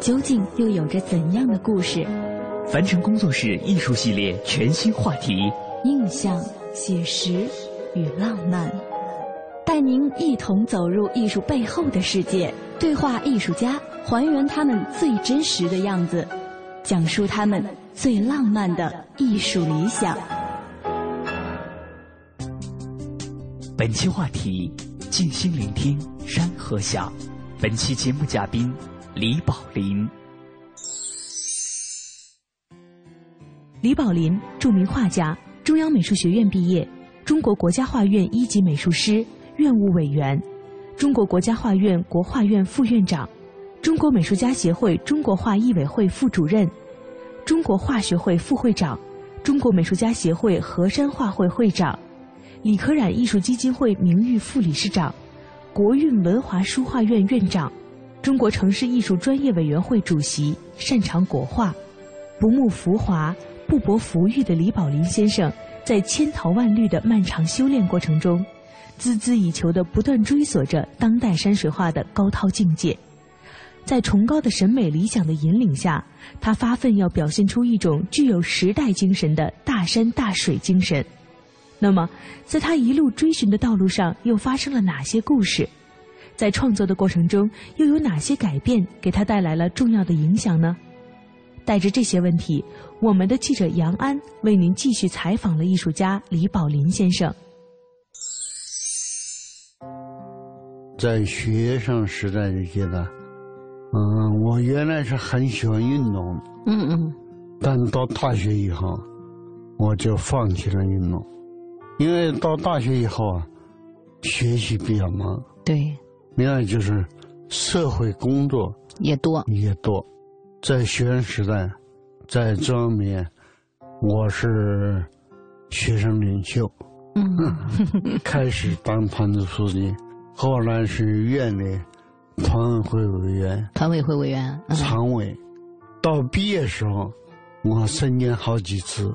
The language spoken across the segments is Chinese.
究竟又有着怎样的故事？凡尘工作室艺术系列全新话题：印象、写实与浪漫，带您一同走入艺术背后的世界，对话艺术家，还原他们最真实的样子，讲述他们最浪漫的艺术理想。本期话题：静心聆听山河下。本期节目嘉宾李宝林。李宝林，著名画家，中央美术学院毕业，中国国家画院一级美术师、院务委员，中国国家画院国画院副院长，中国美术家协会中国画艺委会副主任，中国画学会副会长，中国美术家协会河山画会会长，李可染艺术基金会名誉副理事长。国韵文华书画院院长，中国城市艺术专业委员会主席，擅长国画，不慕浮华，不博浮誉的李宝林先生，在千淘万虑的漫长修炼过程中，孜孜以求的不断追索着当代山水画的高涛境界，在崇高的审美理想的引领下，他发奋要表现出一种具有时代精神的大山大水精神。那么，在他一路追寻的道路上，又发生了哪些故事？在创作的过程中，又有哪些改变给他带来了重要的影响呢？带着这些问题，我们的记者杨安为您继续采访了艺术家李宝林先生。在学生时代的阶段，嗯，我原来是很喜欢运动，嗯嗯，但到大学以后，我就放弃了运动。因为到大学以后啊，学习比较忙，对，另外就是社会工作也多。也多，在学生时代，在这方面，我是学生领袖，嗯，开始当团组书记，后来是院里团委会委员，团委会委员，常委，到毕业时候，我身兼好几次。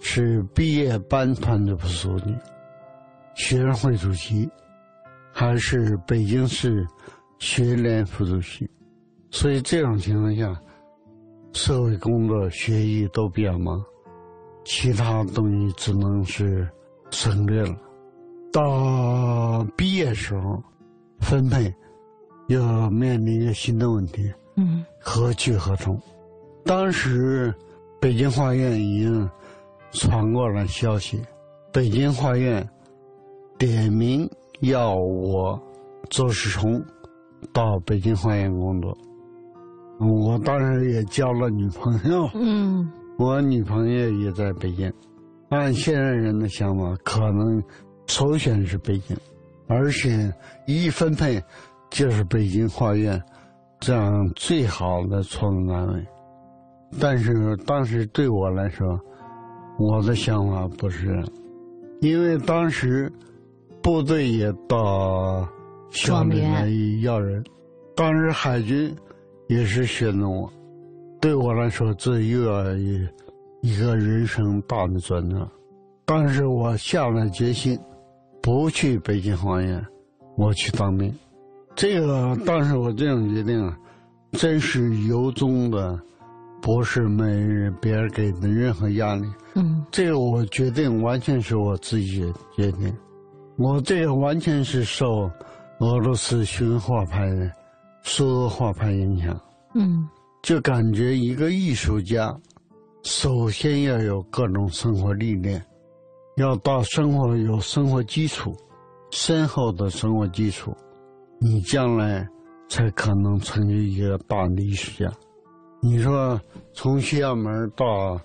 是毕业班团的副书记、学生会主席，还是北京市学联副主席，所以这种情况下，社会工作、学习都比较忙，其他东西只能是省略了。到毕业时候，分配要面临一个新的问题：嗯，何去何从？当时北京画院已经。传过来消息，北京画院点名要我周世聪到北京画院工作。我当时也交了女朋友，嗯，我女朋友也在北京。按现在人的想法，可能首选是北京，而且一分配就是北京画院这样最好的创作单位。但是当时对我来说，我的想法不是，因为当时部队也到校里来要人，当时海军也是选择我，对我来说这又要一一个人生大的转折。当时我下了决心，不去北京画院，我去当兵。这个当时我这种决定啊，真是由衷的。不是没人别人给的任何压力，嗯，这个我决定完全是我自己决定，我这个完全是受俄罗斯学画派的苏俄画派影响，嗯，就感觉一个艺术家，首先要有各种生活历练，要到生活有生活基础，深厚的生活基础，你将来才可能成为一个大的艺术家。你说从西校门到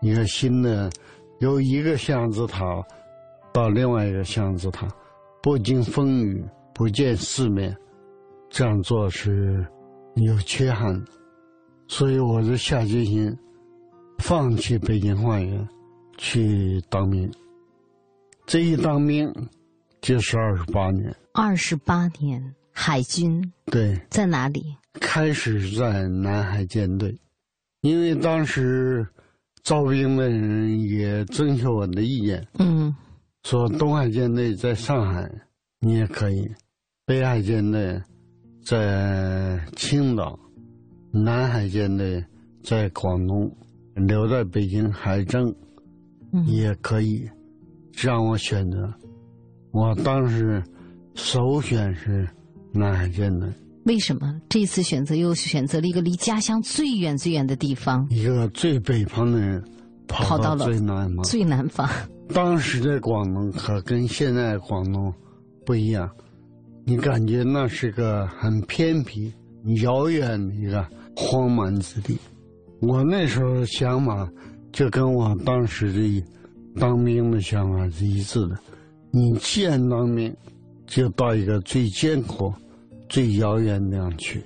一个新的，由一个象字塔到另外一个巷子，他，不经风雨，不见世面，这样做是有缺憾的。所以我就下决心放弃北京花园，去当兵。这一当兵就是二十八年。二十八年，海军对，在哪里？开始在南海舰队，因为当时招兵的人也征求我的意见，嗯说东海舰队在上海你也可以，北海舰队在青岛。南海舰队在广东，留在北京海政嗯也可以，让我选择。我当时首选是南海舰队，为什么这次选择又选择了一个离家乡最远最远的地方，一个最北方的人跑到跑到了最南方。最南方？当时的广东可跟现在广东不一样，你感觉那是个很偏僻、遥远的一个荒蛮之地。我那时候想法就跟我当时的当兵的想法是一致的。你既然当兵，就到一个最艰苦、最遥远的地方去。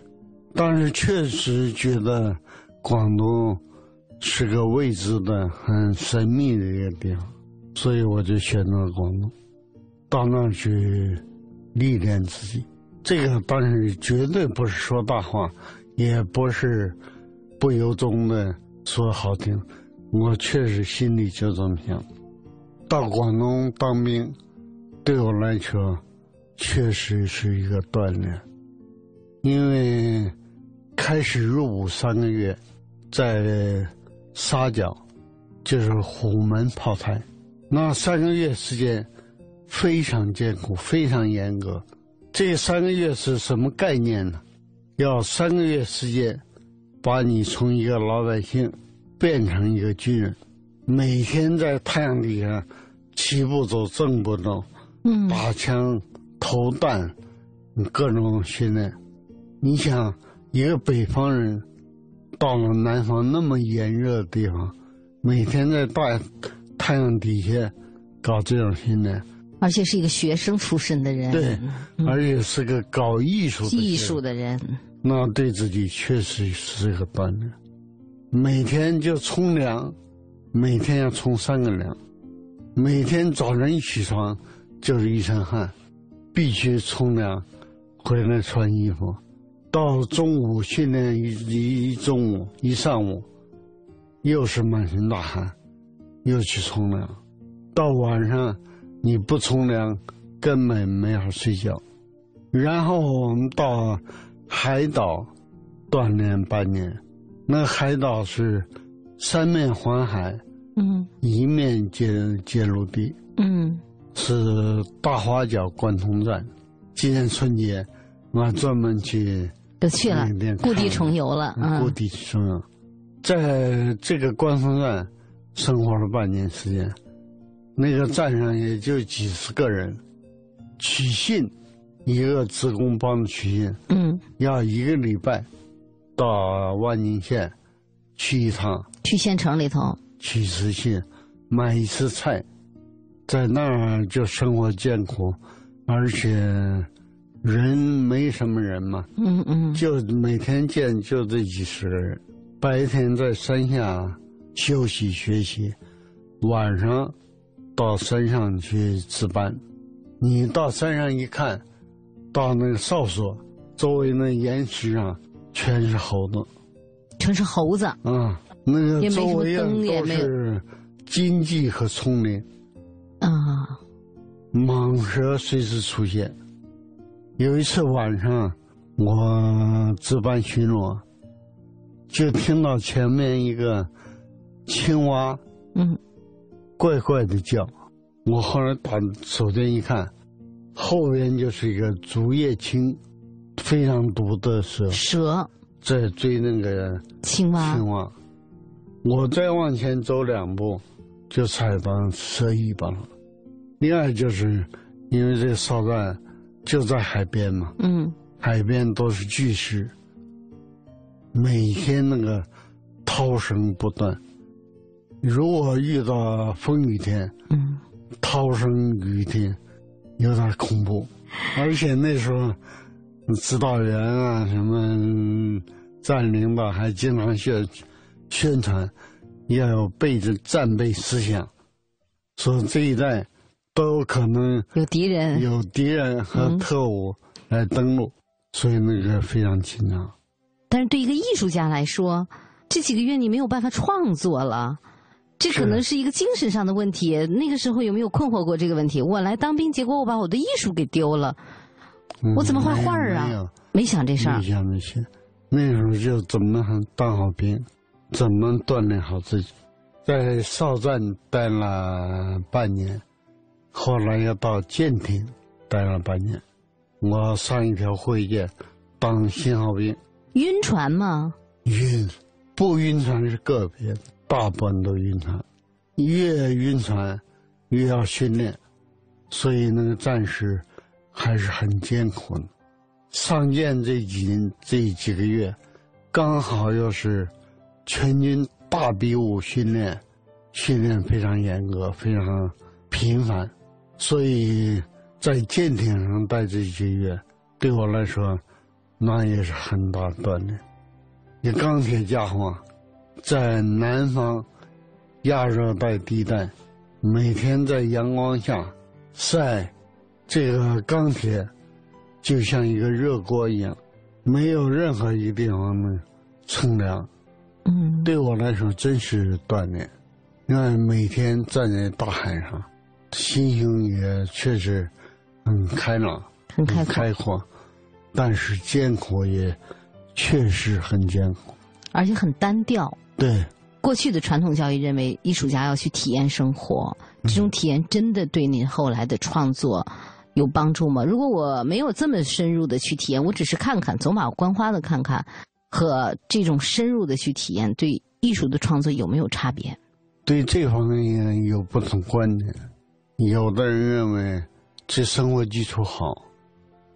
当时确实觉得广东是个未知的、很神秘的一个地方。所以我就选择了广东，到那儿去历练自己。这个当然绝对不是说大话，也不是不由衷的说好听，我确实心里就这么想。到广东当兵，对我来说确实是一个锻炼，因为开始入伍三个月，在沙角，就是虎门炮台。那三个月时间非常艰苦，非常严格。这三个月是什么概念呢？要三个月时间，把你从一个老百姓变成一个军人，每天在太阳底下齐步走，正步走，嗯打枪、投弹，各种训练。你想，一个北方人到了南方那么炎热的地方，每天在大太阳底下搞这种训练，而且是一个学生出身的人，对，而且是个搞艺术艺术的人，那对自己确实是个锻炼。每天就冲凉，每天要冲三个凉，每天早晨一起床就是一身汗，必须冲凉，回来穿衣服。到中午训练一一一中午一上午，又是满身大汗，又去冲凉。到晚上你不冲凉，根本没法睡觉。然后我们到海岛锻炼半年，那海岛是三面环海，嗯一面接接陆地，嗯是大花角贯通站。今年春节，我专门去都去了故地重游了，嗯故地重游，在这个贯通站生活了半年时间，那个站上也就几十个人，取信，一个职工帮着取信，嗯，要一个礼拜到万宁县去一趟。去县城里头，取一次信，买一次菜，在那儿就生活艰苦，而且人没什么人嘛，嗯嗯。就每天见就这几十个人，白天在山下休息学习，晚上到山上去值班。你到山上一看，到那个哨所周围那岩石上全是猴子全是猴子，啊，那个周围啊都是荆棘和丛林，啊，蟒蛇随时出现。有一次晚上，我值班巡逻，就听到前面一个青蛙嗯怪怪的叫。我后来打手电一看，后边就是一个竹叶青，非常毒的蛇，蛇，在追那个青蛙。青蛙，我再往前走两步，就踩到蛇尾巴了。另外就是因为这哨站就在海边嘛，嗯海边都是巨石，每天那个涛声不断。如果遇到风雨天，嗯，涛声雨天，有点恐怖。而且那时候，指导员啊，什么站领导还经常宣宣传，要有备战战备思想，说这一带都有可能有敌人。有敌人和特务来登陆，所以那个非常紧张。但是对一个艺术家来说，这几个月你没有办法创作了，这可能是一个精神上的问题。那个时候有没有困惑过这个问题？我来当兵，结果我把我的艺术给丢了，嗯我怎么画画儿啊没有没想这事儿没。想这些，那时候就怎么当好兵，怎么锻炼好自己。在哨站待了半年，后来又到舰艇待了半年。我上一条会舰当信号兵，晕船吗？晕，不晕船是个别，大部分都晕船。越晕船，越要训练，所以那个战士还是很艰苦的。上舰这几年这几个月，刚好又是全军大比武训练，训练非常严格，非常频繁，所以在舰艇上待这几个月，对我来说，那也是很大锻炼。你钢铁家伙，在南方亚热带地带，每天在阳光下晒，这个钢铁就像一个热锅一样，没有任何一个地方能乘凉。嗯，对我来说，真是锻炼。因为每天站在大海上，心胸也确实很开朗、很开阔。开阔，但是艰苦也确实很艰苦。而且很单调。对，过去的传统教育认为，艺术家要去体验生活，这种体验真的对您后来的创作有帮助吗？如果我没有这么深入的去体验，我只是看看，走马观花的看看，和这种深入的去体验，对艺术的创作有没有差别？对这方面有不同观点。有的人认为，这生活基础好，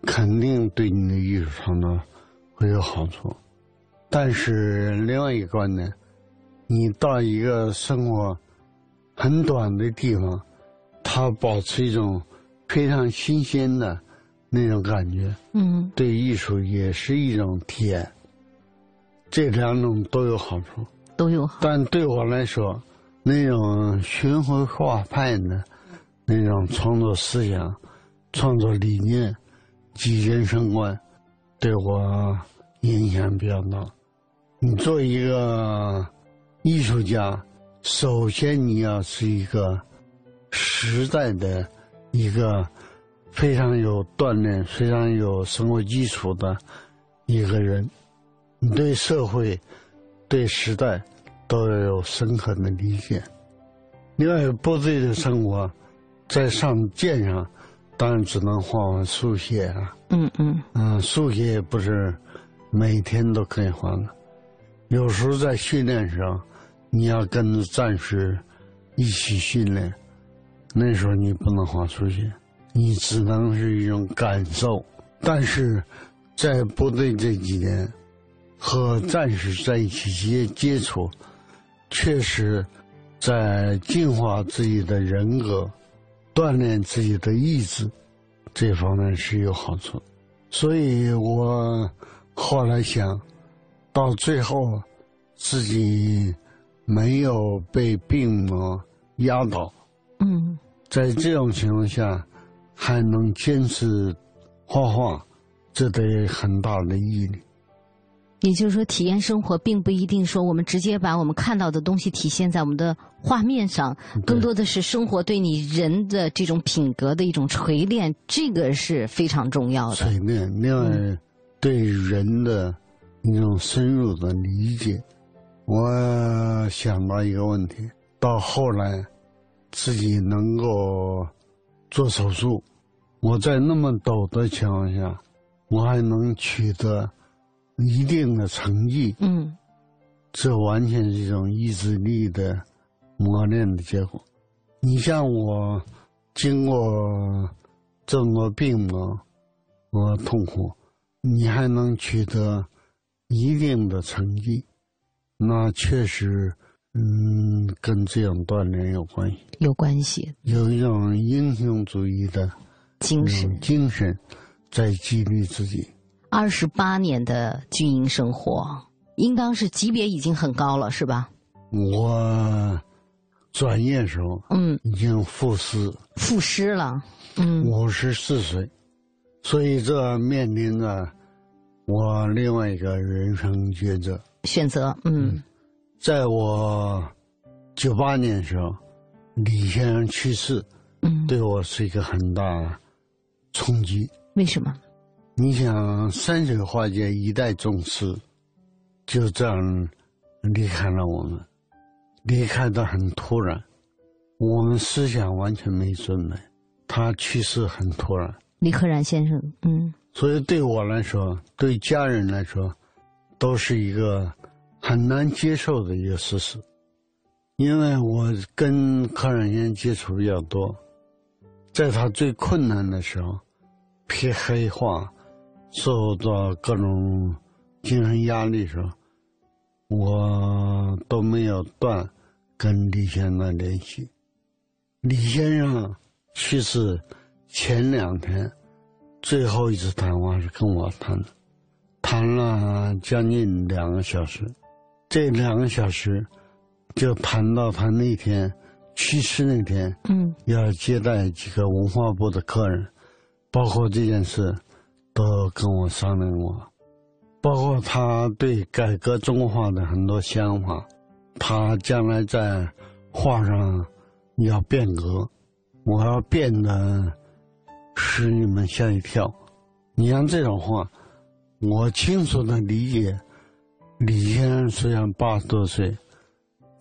肯定对你的艺术创作会有好处。但是另外一个观点，你到一个生活很短的地方，它保持一种非常新鲜的那种感觉，嗯对艺术也是一种体验。这两种都有好处。都有好。但对我来说，那种巡回画派的那种创作思想、创作理念及人生观，对我影响比较大。你做一个艺术家，首先你要是一个时代的一个非常有锻炼、非常有生活基础的一个人，你对社会、对时代都要有深刻的理解。另外，部队的生活，在上舰上，当然只能画画速写啊，嗯嗯嗯，速写也不是每天都可以画的。有时候在训练上，你要跟着战士一起训练，那时候你不能画速写，你只能是一种感受。但是在部队这几年，和战士在一起接接触，确实在净化自己的人格、锻炼自己的意志这方面是有好处。所以我后来想，到最后自己没有被病魔压倒，嗯，在这种情况下还能坚持画画，这得很大的毅力。也就是说，体验生活并不一定说我们直接把我们看到的东西体现在我们的画面上，更多的是生活对你人的这种品格的一种锤炼，这个是非常重要的。锤炼，另外对人的一种深入的理解。我想到一个问题，到后来自己能够做手术，我在那么陡的情况下，我还能取得一定的成绩，嗯这完全是一种意志力的磨练的结果。你像我，经过这么多病魔和痛苦，你还能取得一定的成绩，那确实，嗯，跟这种锻炼有关系，有关系，有一种英雄主义的精神。嗯精神在激励自己。二十八年的军营生活，应当是级别已经很高了，是吧？我转业时候嗯，已经副师赋诗了。嗯五十四岁，所以这面临着我另外一个人生抉择。选择，嗯。在我九八年的时候，李先生去世，嗯，对我是一个很大的冲击。为什么？你想，山水画界一代宗师，就这样离开了我们，离开的很突然，我们思想完全没准备，他去世很突然，李可染先生，嗯。所以对我来说，对家人来说，都是一个很难接受的一个事实，因为我跟柯染先接触比较多，在他最困难的时候，批黑化，受到各种精神压力的时候，我都没有断跟李先生联系。李先生去世前两天，最后一次谈话是跟我谈的，谈了将近两个小时。这两个小时就谈到他那天去世那天嗯要接待几个文化部的客人，包括这件事都跟我商量过，包括他对改革中国画的很多想法，他将来在画上要变革，我要变得使你们吓一跳。你像这种话，我清楚的理解。李先生虽然八十多岁，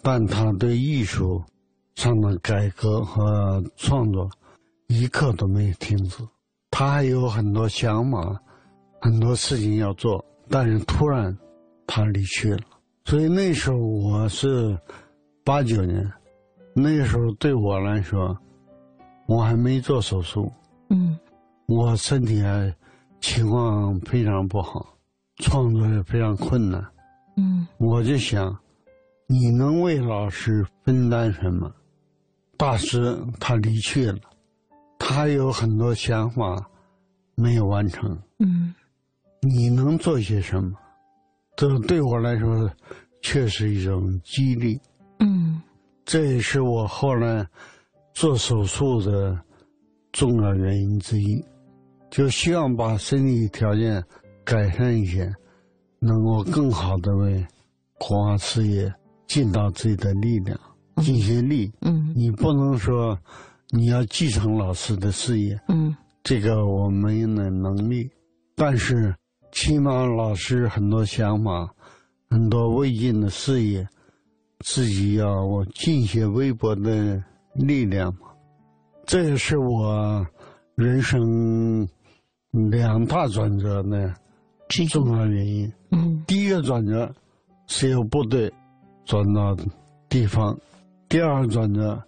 但他对艺术上的改革和创作一刻都没有停止。他还有很多想法，很多事情要做，但是突然他离去了。所以那时候我是八九年，那时候对我来说，我还没做手术，嗯我身体还情况非常不好，创作也非常困难。嗯我就想，你能为老师分担什么？大师他离去了，他有很多想法没有完成，嗯你能做些什么？这对我来说，却是一种激励。嗯这也是我后来做手术的重要原因之一，就希望把身体条件改善一些，能够更好的为国画事业尽到自己的力量，尽些力。嗯你不能说你要继承老师的事业，嗯这个我没那能力，但是起码老师很多想法，很多未尽的事业，自己要我尽些微薄的力量嘛。这也是我人生两大转折的之一重要原因。嗯第一个转折是由部队转到地方，第二个转折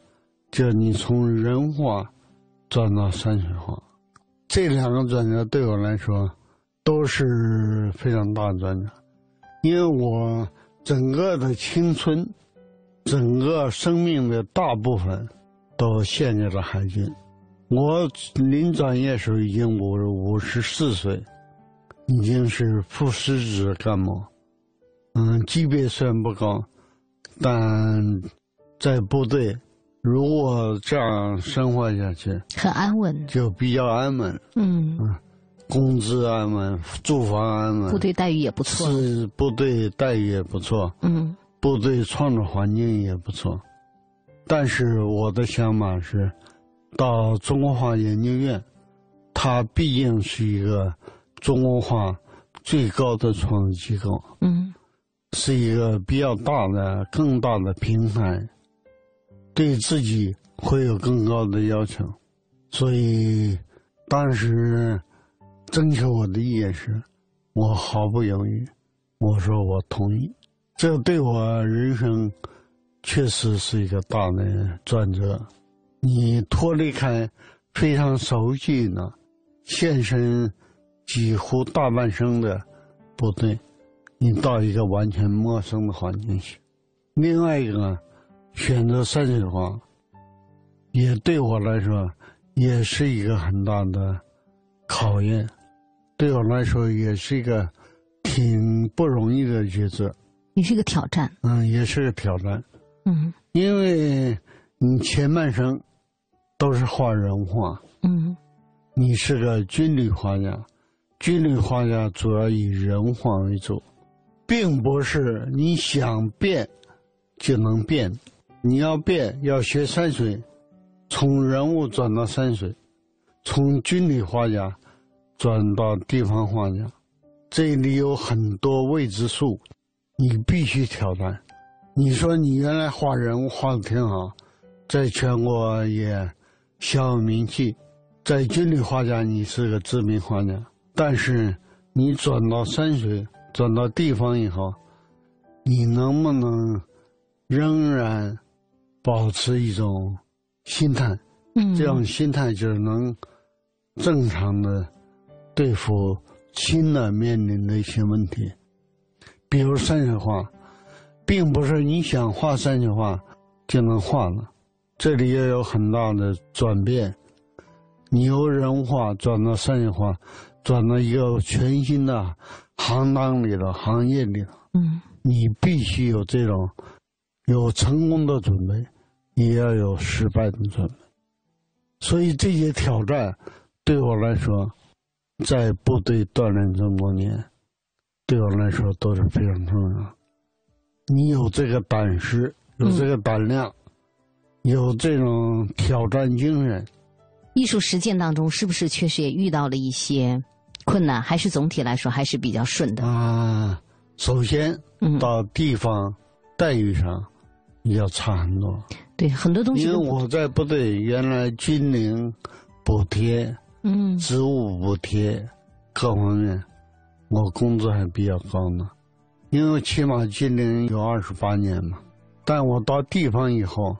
就你从人化转到山水画，这两个转折对我来说都是非常大的转折，因为我整个的青春，整个生命的大部分都献给了海军。我临转业时候已经五五十四岁，已经是副师职干部。嗯，级别虽然不高，但在部队，如果这样生活下去，很安稳。就比较安稳，嗯，工资安稳，住房安稳，部队待遇也不错。是部队待遇也不错，嗯部队创作环境也不错。但是我的想法是，到中国画研究院，它毕竟是一个中国画最高的创作机构。嗯是一个比较大的、更大的平台，对自己会有更高的要求，所以当时征求我的意见时，我毫不犹豫，我说我同意。这对我人生确实是一个大的转折。你脱离开非常熟悉的、现身几乎大半生的部队，你到一个完全陌生的环境去。另外一个，选择山水画，也对我来说也是一个很大的考验，对我来说也是一个挺不容易的抉择。也是一个挑战。嗯，也是个挑战。嗯因为你前半生都是画人画，嗯。你是个军旅画家，军旅画家主要以人画为主，并不是你想变就能变。你要变，要学山水，从人物转到山水，从军旅画家转到地方画家，这里有很多未知数，你必须挑战。你说你原来画人物画的挺好，在全国也小有名气，在军旅画家你是个知名画家，但是你转到山水、转到地方以后，你能不能仍然保持一种心态？嗯，这种心态就是能正常的对付新的面临的一些问题，比如山水画，并不是你想画山水画就能画了，这里也有很大的转变。你由人化转到商业化，转到一个全新的行当里的行业里头，嗯你必须有这种有成功的准备，也要有失败的准备。所以这些挑战对我来说，在部队锻炼这么多年，对我来说都是非常重要。你有这个胆识，有这个胆量，有这种挑战精神，艺术实践当中是不是确实也遇到了一些困难？还是总体来说还是比较顺的？啊，首先嗯，到地方待遇上要差很多，对，很多东西因为我在部队原来军龄补贴、嗯职务补贴各方面，我工资还比较高呢，因为起码军龄有二十八年嘛。但我到地方以后，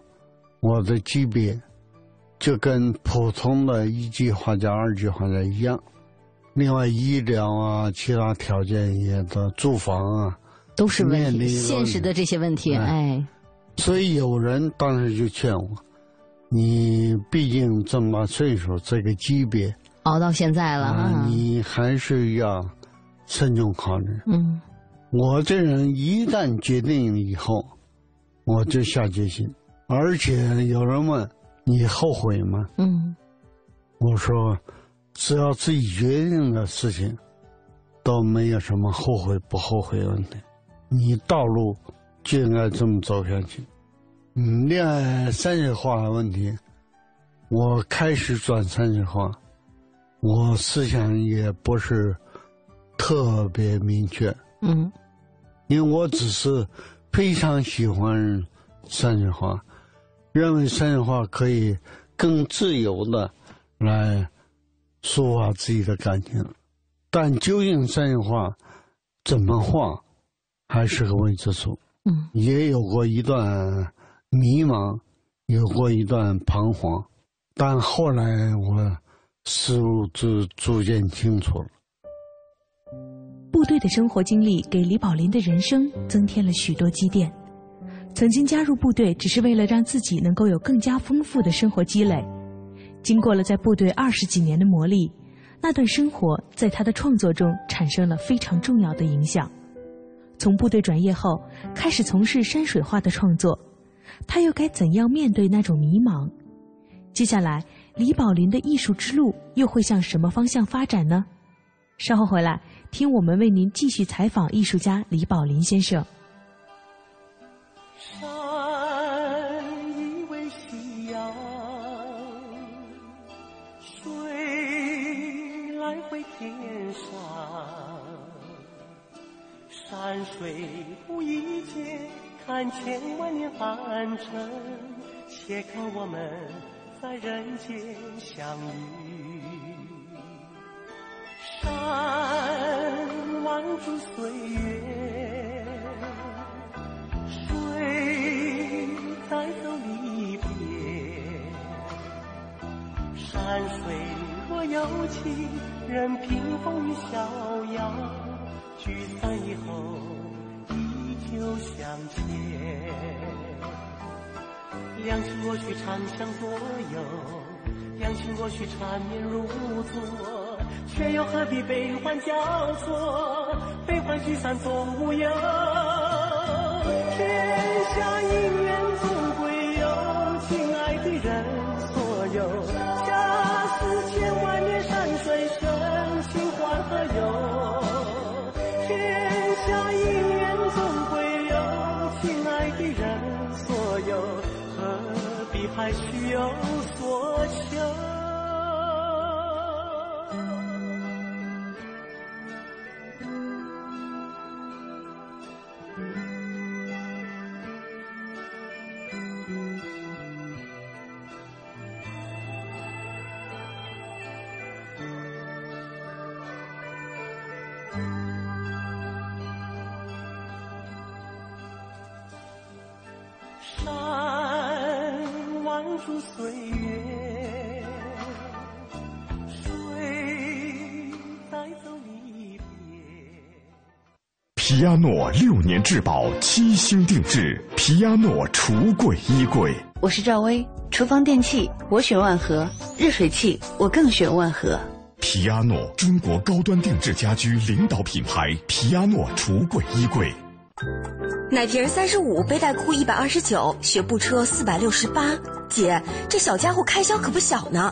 我的级别就跟普通的一级画家、二级画家一样。另外，医疗啊，其他条件也的住房啊，都是问题，面临现实的这些问题，哎哎，所以有人当时就劝我：“你毕竟这么大岁数，这个级别熬到现在了你还是要慎重考虑。嗯我这人一旦决定以后，我就下决心。而且有人问你后悔吗？嗯我说，只要自己决定的事情，都没有什么后悔不后悔的问题。你道路就应该这么走下去。嗯，恋爱山水画的问题，我开始转三句画，我思想也不是特别明确，嗯因为我只是非常喜欢山水画，认为山水画可以更自由的来抒发自己的感情，但究竟山水画怎么画，还是个未知数。嗯也有过一段迷茫，有过一段彷徨，但后来我思路就逐渐清楚了。部队的生活经历给李宝林的人生增添了许多积淀。曾经加入部队只是为了让自己能够有更加丰富的生活积累，经过了在部队二十几年的磨砺，那段生活在他的创作中产生了非常重要的影响。从部队转业后，开始从事山水画的创作，他又该怎样面对那种迷茫？接下来，李宝林的艺术之路又会向什么方向发展呢？稍后回来，听我们为您继续采访艺术家李宝林先生。山水不一间，看千万年凡尘，且看我们在人间相遇。山万住岁月，水在走离别。山水若有情，任凭风雨逍遥。聚散以后依旧相见。两情过去长相左右，两情过去缠绵如昨，却又何必悲欢交错？悲欢聚散总无忧，天下姻缘总会有，亲爱的人所有。恰似千万年山水深情换何由？所皮亚诺六年质保，七星定制，皮亚诺橱柜衣柜。我是赵薇，厨房电器我选万和，热水器我更选万和。皮亚诺，中国高端定制家居领导品牌，皮亚诺橱柜衣柜。奶瓶三十五，背带裤一百二十九，学步车四百六十八。姐，这小家伙开销可不小呢。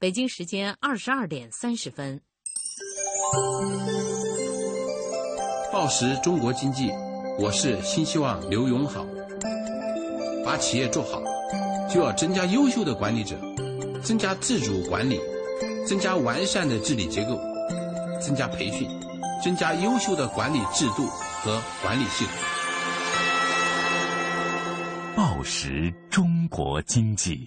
北京时间二十二点三十分。报时中国经济，我是新希望刘永好。把企业做好，就要增加优秀的管理者，增加自主管理，增加完善的治理结构，增加培训，增加优秀的管理制度和管理系统。报时中国经济。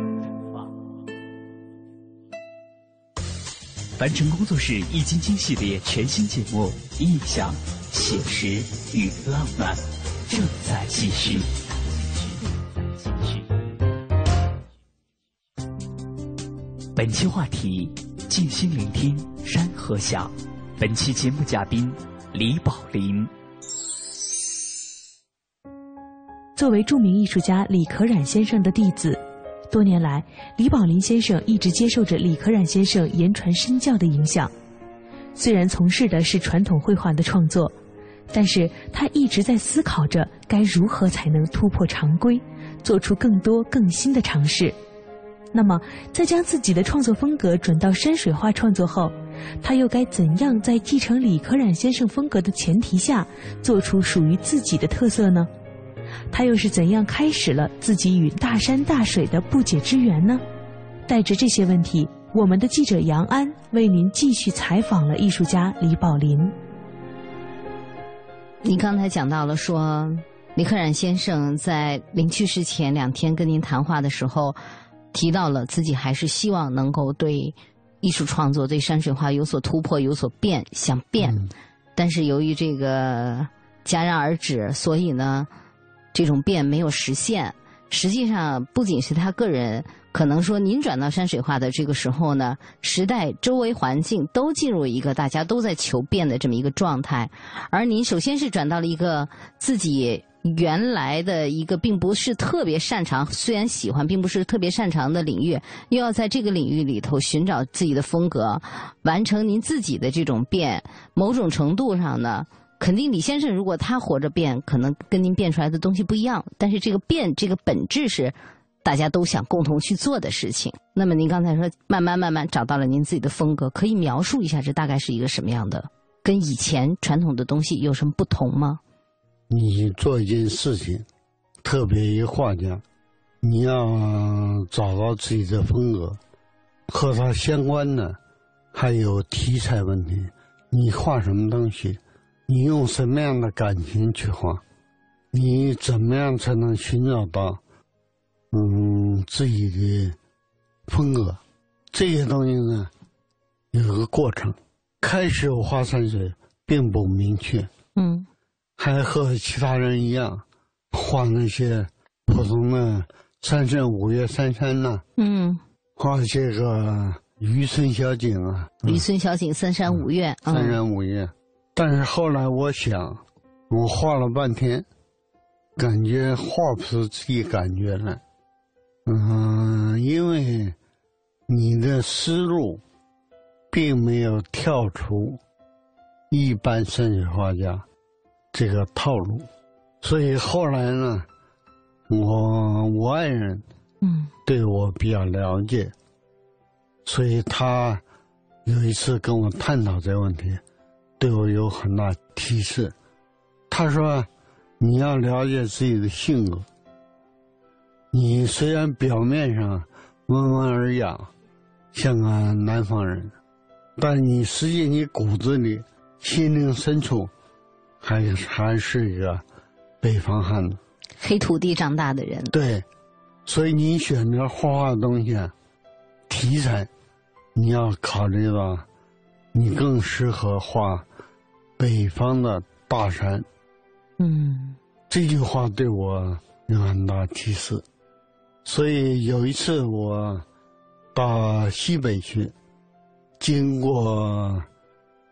完成工作室《易筋经》系列全新节目《意象、写实与浪漫》正在继续。本期话题：静心聆听山河响。本期节目嘉宾李宝林，作为著名艺术家李可染先生的弟子。多年来李宝林先生一直接受着李可染先生言传身教的影响虽然从事的是传统绘画的创作但是他一直在思考着该如何才能突破常规做出更多更新的尝试。那么在将自己的创作风格转到山水画创作后他又该怎样在继承李可染先生风格的前提下做出属于自己的特色呢？他又是怎样开始了自己与大山大水的不解之缘呢？带着这些问题我们的记者杨安为您继续采访了艺术家李宝林。您刚才讲到了说李可染先生在临去世前两天跟您谈话的时候提到了自己还是希望能够对艺术创作对山水画有所突破有所变想变。但是由于这个戛然而止所以呢这种变没有实现。实际上不仅是他个人可能说您转到山水画的这个时候呢时代周围环境都进入一个大家都在求变的这么一个状态。而您首先是转到了一个自己原来的一个并不是特别擅长虽然喜欢并不是特别擅长的领域又要在这个领域里头寻找自己的风格完成您自己的这种变。某种程度上呢肯定李先生如果他活着变，可能跟您变出来的东西不一样，但是这个变，这个本质是大家都想共同去做的事情，那么您刚才说慢慢慢慢找到了您自己的风格，可以描述一下这大概是一个什么样的。跟以前传统的东西有什么不同吗？你做一件事情，特别一个画家，你要找到自己的风格，和他相关的，还有题材问题，你画什么东西？你用什么样的感情去画你怎么样才能寻找到嗯自己的风格？这些东西呢有个过程。开始我画山水并不明确。嗯。还和其他人一样画那些普通的三山五岳三山呐。嗯。画这个渔村小景啊。渔村小景三山五岳三山五岳。但是后来我想，我画了半天，感觉画不出自己感觉来。嗯，因为你的思路并没有跳出一般山水画家这个套路，所以后来呢？我我爱人嗯，对我比较了解，所以他有一次跟我探讨这个问题。对我有很大提示。他说你要了解自己的性格。你虽然表面上温文尔雅像个南方人但你实际你骨子里心灵深处还还是一个北方汉子。黑土地长大的人。对所以你选择画画的东西题材你要考虑到你更适合画北方的大山嗯。这句话对我有很大提示。所以有一次我到西北去经过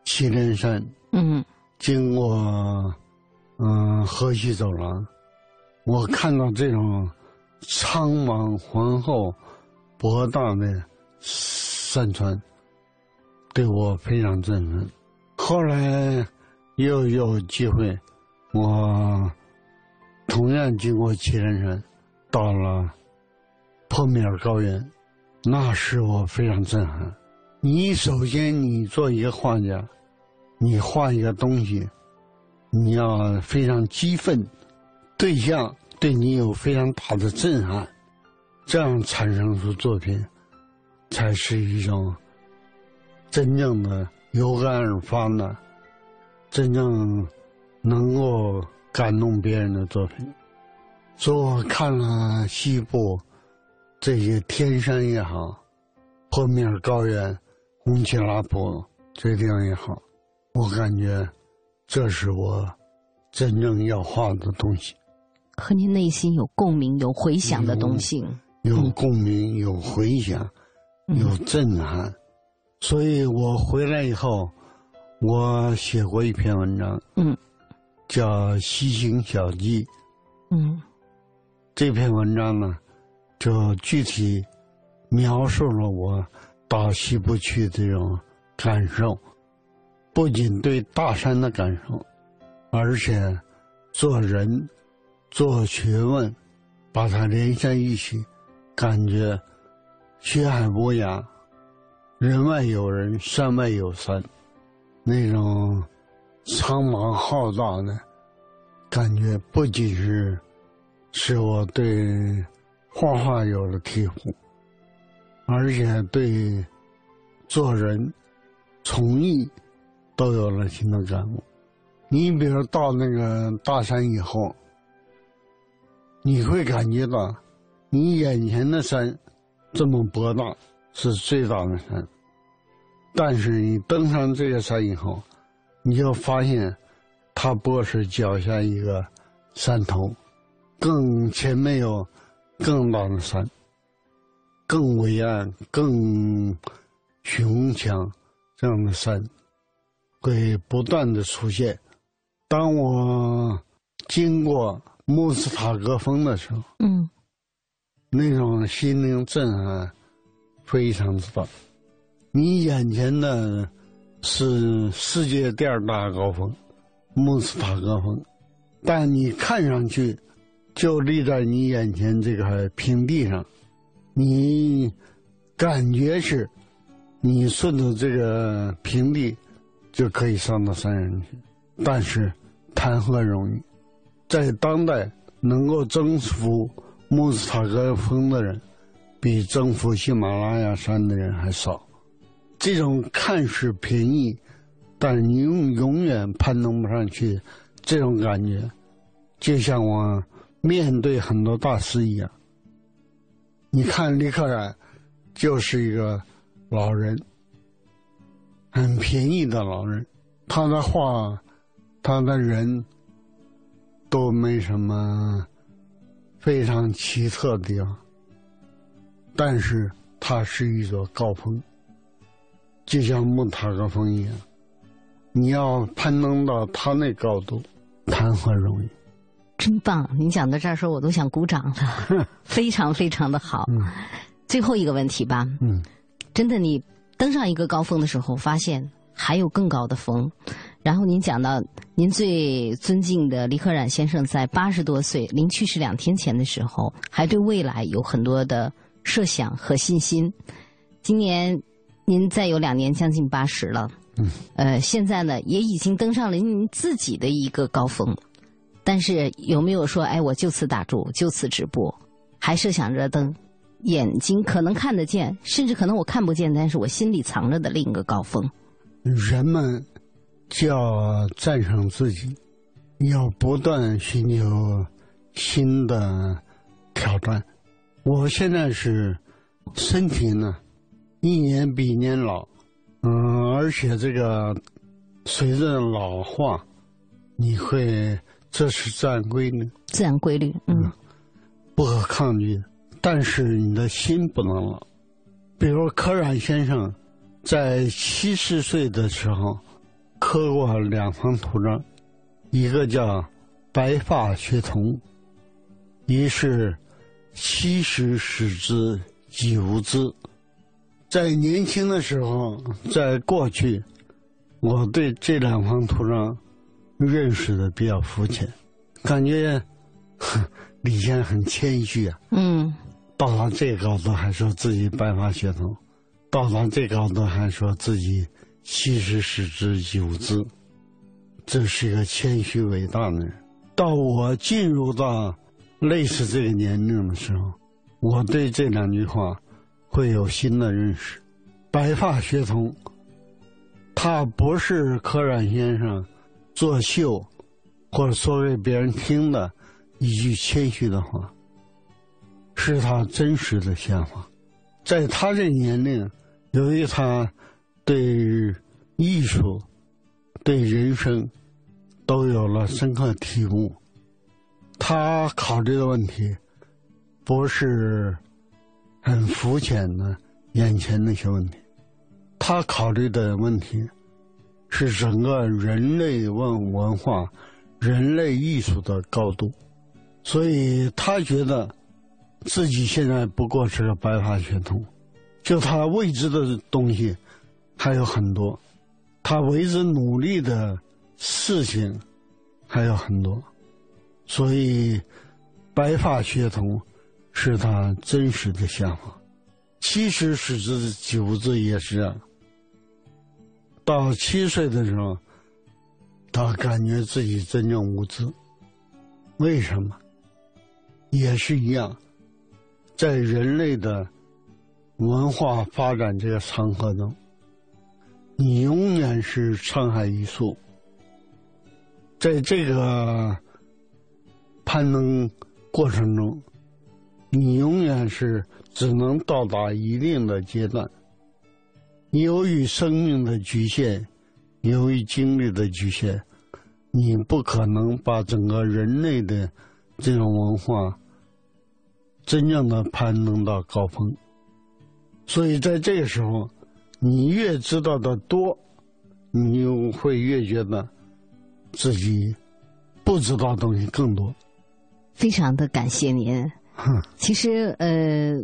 祁连山嗯。经过嗯河西走廊我看到这种苍茫浑厚博大的山川对我非常振奋后来又有机会，我同样经过祁连山，到了破米尔高原，那是我非常震撼。你首先，你做一个画家，你画一个东西，你要非常激愤，对象对你有非常大的震撼，这样产生出作品，才是一种真正的有感而发的。真正能够感动别人的作品。所以我看了西部这些天山也好，破米尔高原、红旗拉坡这地方也好，我感觉这是我真正要画的东西。和您内心有共鸣、有回响的东西。有共鸣，有回响，有震撼。所以我回来以后，我写过一篇文章，嗯，叫《西行小记》。嗯，这篇文章呢，就具体描述了我到西部去这种感受，不仅对大山的感受，而且做人、做学问，把它连在一起，感觉学海无涯，人外有人，山外有山，那种苍茫浩大的感觉，不仅是使我对画画有了体悟，而且对做人、从艺都有了新的感悟。你比如到那个大山以后，你会感觉到，你眼前的山这么博大，是最大的山。但是你登上这个山以后，你就发现，它不是脚下一个山头，更前面有更大的山，更伟岸、更雄强这样的山会不断的出现。当我经过穆斯塔格峰的时候，嗯，那种心灵震撼非常之大。你眼前的是世界第二大高峰穆斯塔格峰，但你看上去就立在你眼前这个平地上，你感觉是，你顺着这个平地就可以上到山上去，但是谈何容易？在当代能够征服穆斯塔格峰的人，比征服喜马拉雅山的人还少。这种看似便宜，但你永永远攀登不上去，这种感觉，就像我面对很多大师一样。你看李可染，就是一个老人，很便宜的老人，他的画，他的人，都没什么非常奇特的地方，但是它是一座高峰。就像木塔格峰一样，你要攀登到它那高度，谈何容易？真棒！您讲到这儿时候，我都想鼓掌了，非常非常的好。最后一个问题吧，嗯，真的，你登上一个高峰的时候，发现还有更高的峰，然后您讲到您最尊敬的李可染先生，在八十多岁临去世两天前的时候，还对未来有很多的设想和信心。今年。您再有两年，将近八十了。嗯，呃，现在呢，也已经登上了您自己的一个高峰，但是有没有说，哎，我就此打住，就此止步？还是想着登眼睛可能看得见，甚至可能我看不见，但是我心里藏着的另一个高峰？人们就要战胜自己，要不断寻求新的挑战。我现在是身体呢。一年比一年老，嗯，而且这个随着老化，你会这是自然规律，自然规律，嗯，不可抗拒。但是你的心不能老。比如柯冉先生，在七十岁的时候，刻过两方图章，一个叫“白发学童”，一是“七十始知几无知”。在年轻的时候，在过去，我对这两方土壤认识的比较肤浅，感觉李先生很谦虚啊。嗯，到了这高度还说自己白发血统，到了这高度还说自己七十始知九知，这是一个谦虚伟大的人。到我进入到类似这个年龄的时候，我对这两句话。会有新的认识，白发学童，他不是柯冉先生作秀，或者说给别人听的一句谦虚的话，是他真实的想法。在他这年龄，由于他对艺术、对人生都有了深刻体悟，他考虑的问题不是很肤浅的眼前那些问题，他考虑的问题是整个人类文文化、人类艺术的高度，所以他觉得。自己现在不过是个白发学童，就他未知的东西还有很多，他为之努力的事情还有很多，所以白发血统是他真实的想法。七十十之九字也是啊，到七岁的时候，他感觉自己真正无知，为什么？也是一样。在人类的文化发展这个长河中，你永远是沧海一粟。在这个攀登过程中，你永远是只能到达一定的阶段。由于生命的局限，由于精力的局限，你不可能把整个人类的这种文化。真正的攀登到高峰，所以在这个时候，你越知道的多，你就会越觉得自己不知道东西更多。非常的感谢您。其实呃，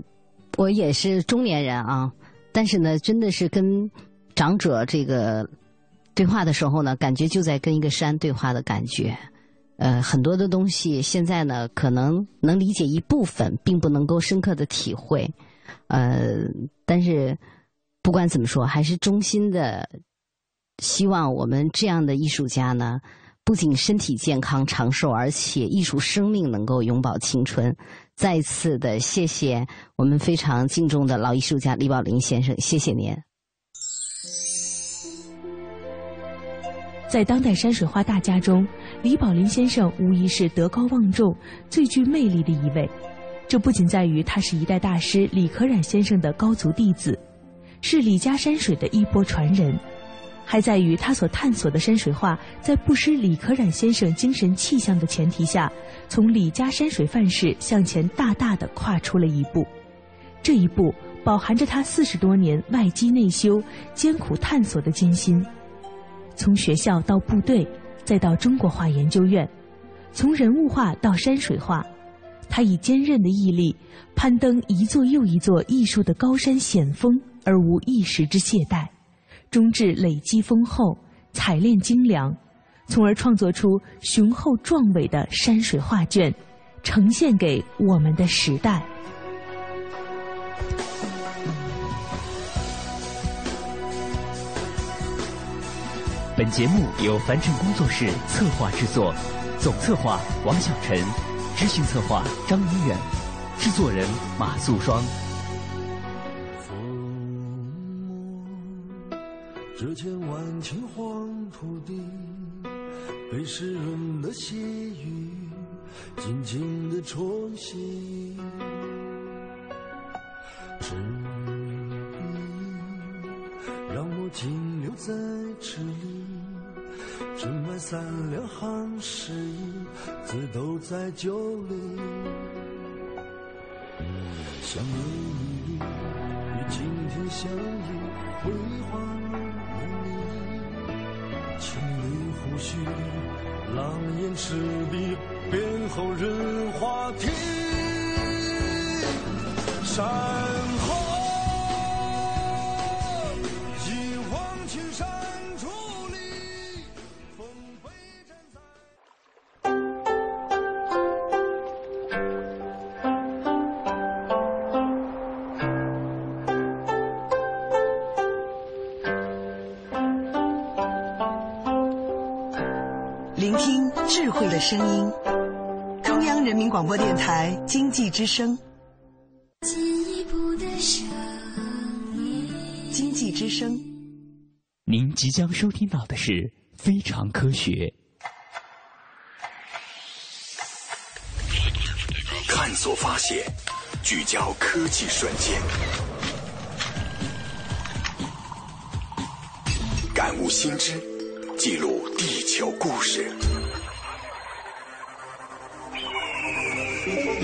我也是中年人啊，但是呢，真的是跟长者这个对话的时候呢，感觉就在跟一个山对话的感觉。呃，很多的东西现在呢，可能能理解一部分，并不能够深刻的体会。呃，但是不管怎么说，还是衷心的希望我们这样的艺术家呢，不仅身体健康长寿，而且艺术生命能够永葆青春。再次的谢谢我们非常敬重的老艺术家李宝林先生，谢谢您。在当代山水画大家中。李宝林先生无疑是德高望重、最具魅力的一位。这不仅在于他是一代大师李可染先生的高足弟子，是李家山水的一波传人，还在于他所探索的山水画，在不失李可染先生精神气象的前提下，从李家山水范式向前大大的跨出了一步。这一步饱含着他四十多年外积内修、艰苦探索的艰辛，从学校到部队。再到中国画研究院，从人物画到山水画，他以坚韧的毅力攀登一座又一座艺术的高山险峰，而无一时之懈怠，终至累积丰厚，采炼精良，从而创作出雄厚壮伟的山水画卷，呈现给我们的时代。本节目由凡尘工作室策划制作，总策划王小晨，执行策划张一远，制作人马素双。这千万顷黄土地，被湿润的细雨静静的冲洗，执意让我停留在这里。斟满三两行诗意，字都在酒里。相约一缕，与今天相依，辉煌。请你呼吸狼烟赤壁变后人话题山河广播电台经济之声。进一步的经济之声，您即将收听到的是非常科学。探索发现，聚焦科技瞬间，感悟新知，记录地球故事。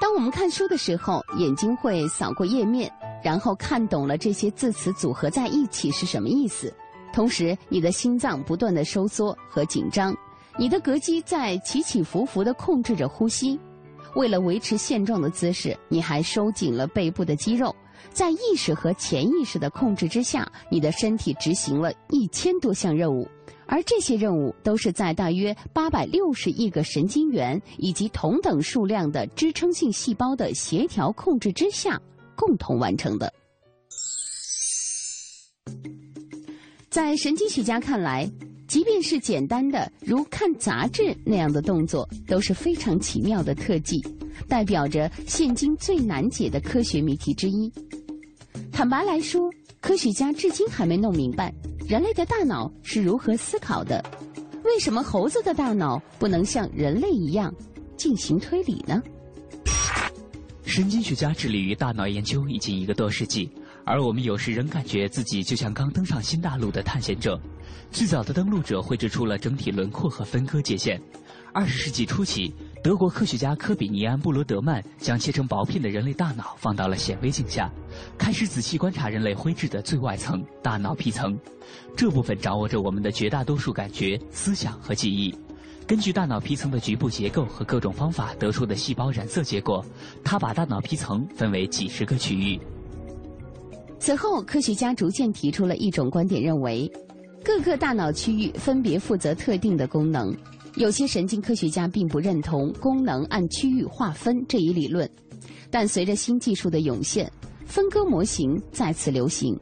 当我们看书的时候，眼睛会扫过页面，然后看懂了这些字词组合在一起是什么意思。同时，你的心脏不断的收缩和紧张，你的膈肌在起起伏伏的控制着呼吸。为了维持现状的姿势，你还收紧了背部的肌肉。在意识和潜意识的控制之下，你的身体执行了一千多项任务，而这些任务都是在大约八百六十亿个神经元以及同等数量的支撑性细胞的协调控制之下共同完成的。在神经学家看来，即便是简单的如看杂志那样的动作，都是非常奇妙的特技，代表着现今最难解的科学谜题之一。坦白来说，科学家至今还没弄明白人类的大脑是如何思考的。为什么猴子的大脑不能像人类一样进行推理呢？神经学家致力于大脑研究已经一个多世纪，而我们有时仍感觉自己就像刚登上新大陆的探险者。最早的登陆者绘制出了整体轮廓和分割界限。二十世纪初期，德国科学家科比尼安·布罗德曼将切成薄片的人类大脑放到了显微镜下，开始仔细观察人类灰质的最外层——大脑皮层。这部分掌握着我们的绝大多数感觉、思想和记忆。根据大脑皮层的局部结构和各种方法得出的细胞染色结果，他把大脑皮层分为几十个区域。此后，科学家逐渐提出了一种观点，认为各个大脑区域分别负责特定的功能。有些神经科学家并不认同功能按区域划分这一理论，但随着新技术的涌现，分割模型再次流行。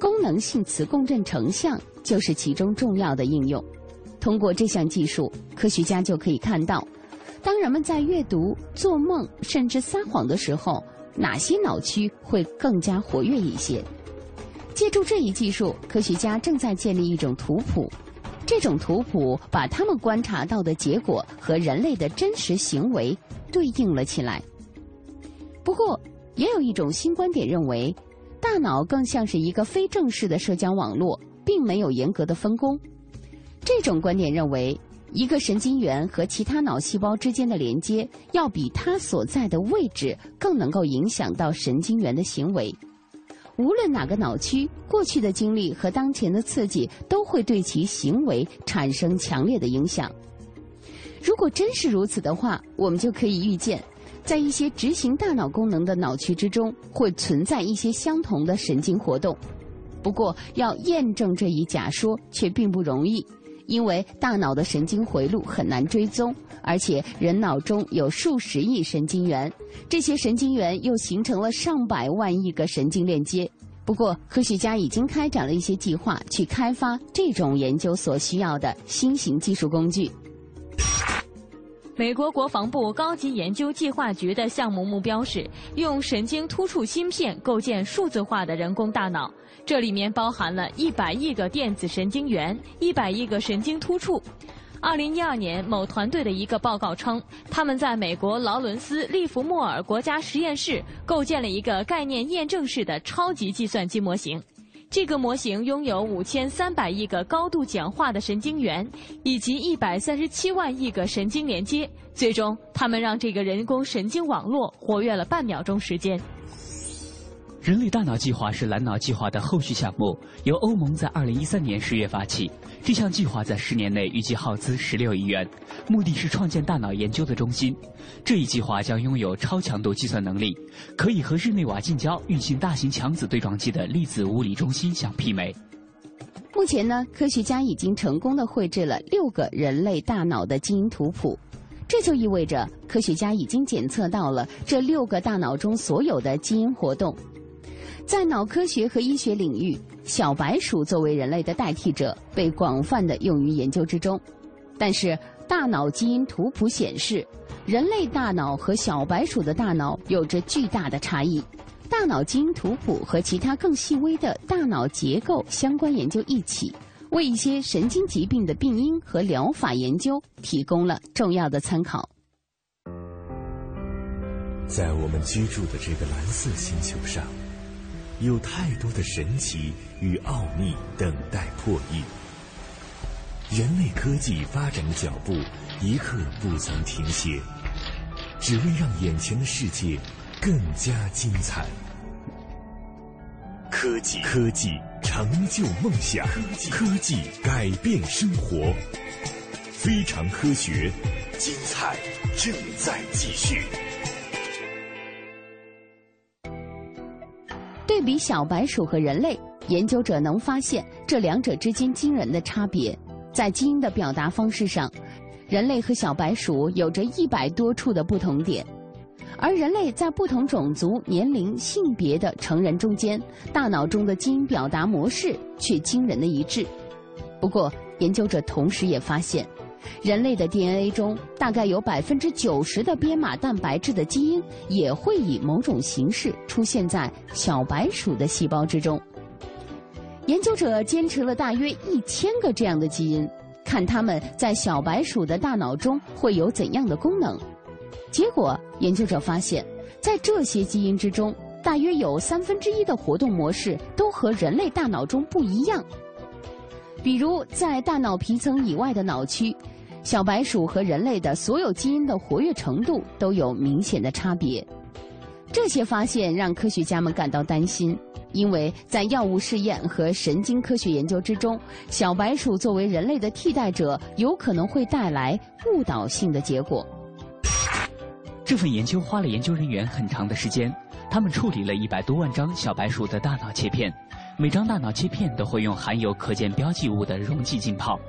功能性磁共振成像就是其中重要的应用。通过这项技术，科学家就可以看到，当人们在阅读、做梦甚至撒谎的时候，哪些脑区会更加活跃一些。借助这一技术，科学家正在建立一种图谱。这种图谱把他们观察到的结果和人类的真实行为对应了起来。不过，也有一种新观点认为，大脑更像是一个非正式的社交网络，并没有严格的分工。这种观点认为，一个神经元和其他脑细胞之间的连接，要比它所在的位置更能够影响到神经元的行为。无论哪个脑区，过去的经历和当前的刺激都会对其行为产生强烈的影响。如果真是如此的话，我们就可以预见，在一些执行大脑功能的脑区之中，会存在一些相同的神经活动。不过，要验证这一假说却并不容易，因为大脑的神经回路很难追踪，而且人脑中有数十亿神经元，这些神经元又形成了上百万亿个神经链接。不过，科学家已经开展了一些计划，去开发这种研究所需要的新型技术工具。美国国防部高级研究计划局的项目目标是用神经突触芯片构建数字化的人工大脑，这里面包含了一百亿个电子神经元、一百亿个神经突触。二零一二年，某团队的一个报告称，他们在美国劳伦斯利弗莫尔国家实验室构建了一个概念验证式的超级计算机模型。这个模型拥有五千三百亿个高度简化的神经元，以及一百三十七万亿个神经连接。最终，他们让这个人工神经网络活跃了半秒钟时间。人类大脑计划是蓝脑计划的后续项目，由欧盟在二零一三年十月发起。这项计划在十年内预计耗资十六亿元，目的是创建大脑研究的中心。这一计划将拥有超强度计算能力，可以和日内瓦近郊运行大型强子对撞机的粒子物理中心相媲美。目前呢，科学家已经成功的绘制了六个人类大脑的基因图谱。这就意味着科学家已经检测到了这六个大脑中所有的基因活动。在脑科学和医学领域，小白鼠作为人类的代替者被广泛的用于研究之中。但是，大脑基因图谱显示，人类大脑和小白鼠的大脑有着巨大的差异。大脑基因图谱和其他更细微的大脑结构相关研究一起，为一些神经疾病的病因和疗法研究提供了重要的参考。在我们居住的这个蓝色星球上，有太多的神奇与奥秘等待破译。人类科技发展的脚步一刻不曾停歇，只为让眼前的世界更加精彩。科技，科技成就梦想，科技，科技改变生活。非常科学，精彩正在继续。对比小白鼠和人类，研究者能发现这两者之间惊人的差别。在基因的表达方式上，人类和小白鼠有着一百多处的不同点，而人类在不同种族、年龄、性别的成人中间，大脑中的基因表达模式却惊人的一致。不过，研究者同时也发现，人类的 DNA 中大概有百分之九十的编码蛋白质的基因也会以某种形式出现在小白鼠的细胞之中。研究者坚持了大约一千个这样的基因，看它们在小白鼠的大脑中会有怎样的功能。结果，研究者发现，在这些基因之中，大约有三分之一的活动模式都和人类大脑中不一样。比如，在大脑皮层以外的脑区，小白鼠和人类的所有基因的活跃程度都有明显的差别。这些发现让科学家们感到担心。因为在药物试验和神经科学研究之中，小白鼠作为人类的替代者，有可能会带来误导性的结果。这份研究花了研究人员很长的时间，他们处理了一百多万张小白鼠的大脑切片。每张大脑切片都会用含有可见标记物的溶剂浸泡，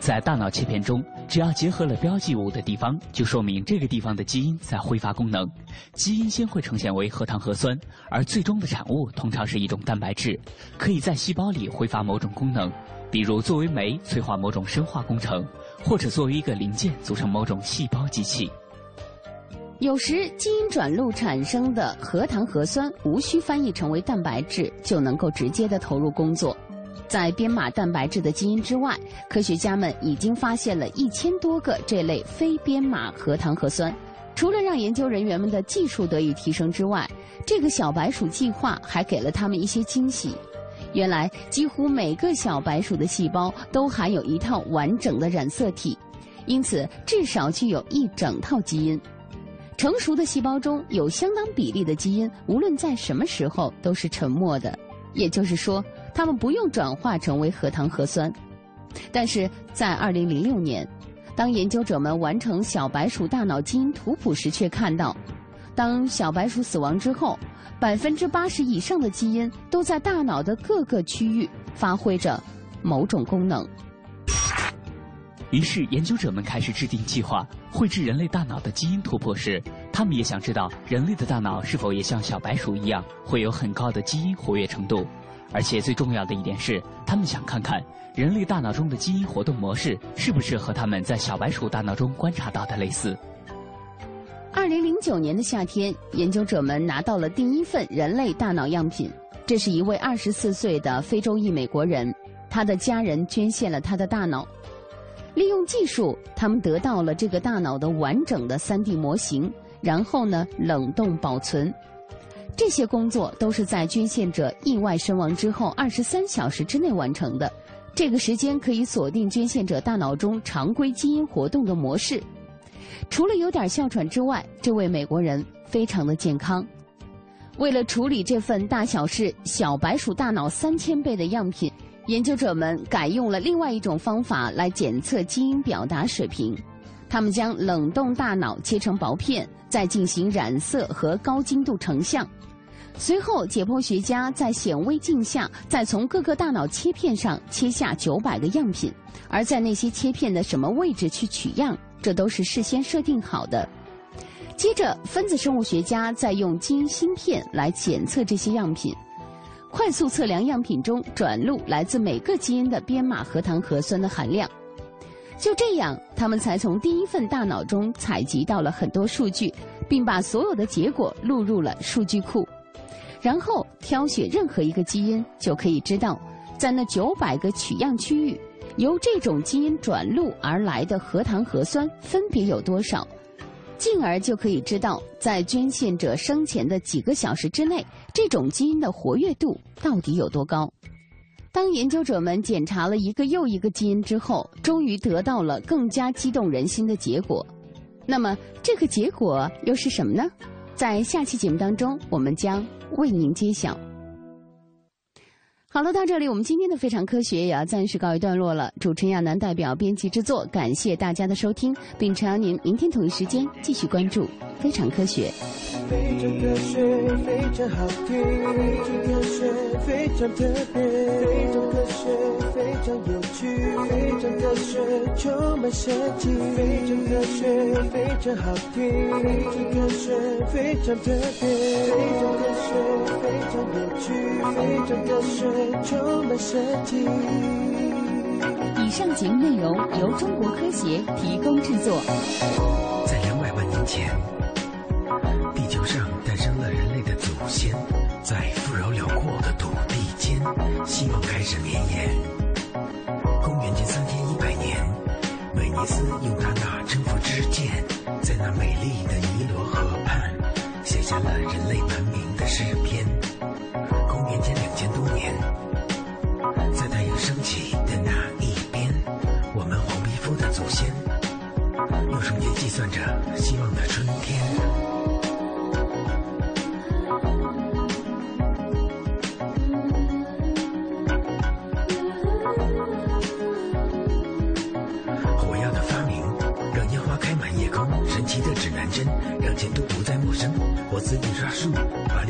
在大脑切片中，只要结合了标记物的地方，就说明这个地方的基因在挥发功能。基因先会呈现为核糖核酸，而最终的产物通常是一种蛋白质，可以在细胞里挥发某种功能，比如作为酶催化某种生化工程，或者作为一个零件组成某种细胞机器。有时，基因转录产生的核糖核酸无需翻译成为蛋白质，就能够直接的投入工作。在编码蛋白质的基因之外，科学家们已经发现了一千多个这类非编码核糖核酸。除了让研究人员们的技术得以提升之外，这个小白鼠计划还给了他们一些惊喜。原来，几乎每个小白鼠的细胞都含有一套完整的染色体，因此至少具有一整套基因。成熟的细胞中有相当比例的基因，无论在什么时候都是沉默的，也就是说，它们不用转化成为核糖核酸。但是在2006年，当研究者们完成小白鼠大脑基因图谱时，却看到，当小白鼠死亡之后，百分之八十以上的基因都在大脑的各个区域发挥着某种功能。于是，研究者们开始制定计划，绘制人类大脑的基因突破时，他们也想知道人类的大脑是否也像小白鼠一样，会有很高的基因活跃程度。而且最重要的一点是，他们想看看人类大脑中的基因活动模式是不是和他们在小白鼠大脑中观察到的类似。二零零九年的夏天，研究者们拿到了第一份人类大脑样品。这是一位二十四岁的非洲裔美国人，他的家人捐献了他的大脑。利用技术，他们得到了这个大脑的完整的 3D 模型，然后呢冷冻保存。这些工作都是在捐献者意外身亡之后23小时之内完成的。这个时间可以锁定捐献者大脑中常规基因活动的模式。除了有点哮喘之外，这位美国人非常的健康。为了处理这份大小是小白鼠大脑三千倍的样品。研究者们改用了另外一种方法来检测基因表达水平，他们将冷冻大脑切成薄片，再进行染色和高精度成像。随后，解剖学家在显微镜下再从各个大脑切片上切下九百个样品，而在那些切片的什么位置去取样，这都是事先设定好的。接着，分子生物学家再用基因芯片来检测这些样品，快速测量样品中转录来自每个基因的编码核糖核酸的含量。就这样，他们才从第一份大脑中采集到了很多数据，并把所有的结果录入了数据库。然后挑选任何一个基因，就可以知道，在那九百个取样区域，由这种基因转录而来的核糖核酸分别有多少，进而就可以知道，在捐献者生前的几个小时之内，这种基因的活跃度到底有多高。当研究者们检查了一个又一个基因之后，终于得到了更加激动人心的结果。那么，这个结果又是什么呢？在下期节目当中，我们将为您揭晓。好了，到这里，我们今天的非常科学也要暂时告一段落了。主持人亚楠代表编辑制作，感谢大家的收听，并诚邀您明天同一时间继续关注《非常科学》。非常科学，非常好听，非常科学，非常特别，非常科学，非常有趣，非常科学，充满神奇，非常科学，非常好听，非常科学，非常特别，非常科学，非常有趣，非常科学，充满神奇。以上节目内容由中国科协提供制作。在两百万年前。地球上诞生了人类的祖先，在富饶辽阔的土地间，希望开始绵延。公元前三千一百年，威尼斯用他那征服之剑，在那美丽的尼罗河畔，写下了人类文明的诗篇。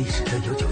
历史的悠久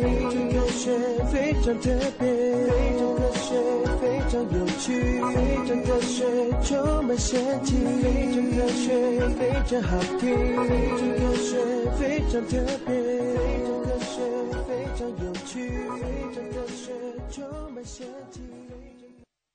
非常科学，非常特别。非常科学，非常有趣。非常科学。充满神奇，非常科学，非常好听，非常科学，非常特别，非常科学，非常有趣，非常科学，充满神奇。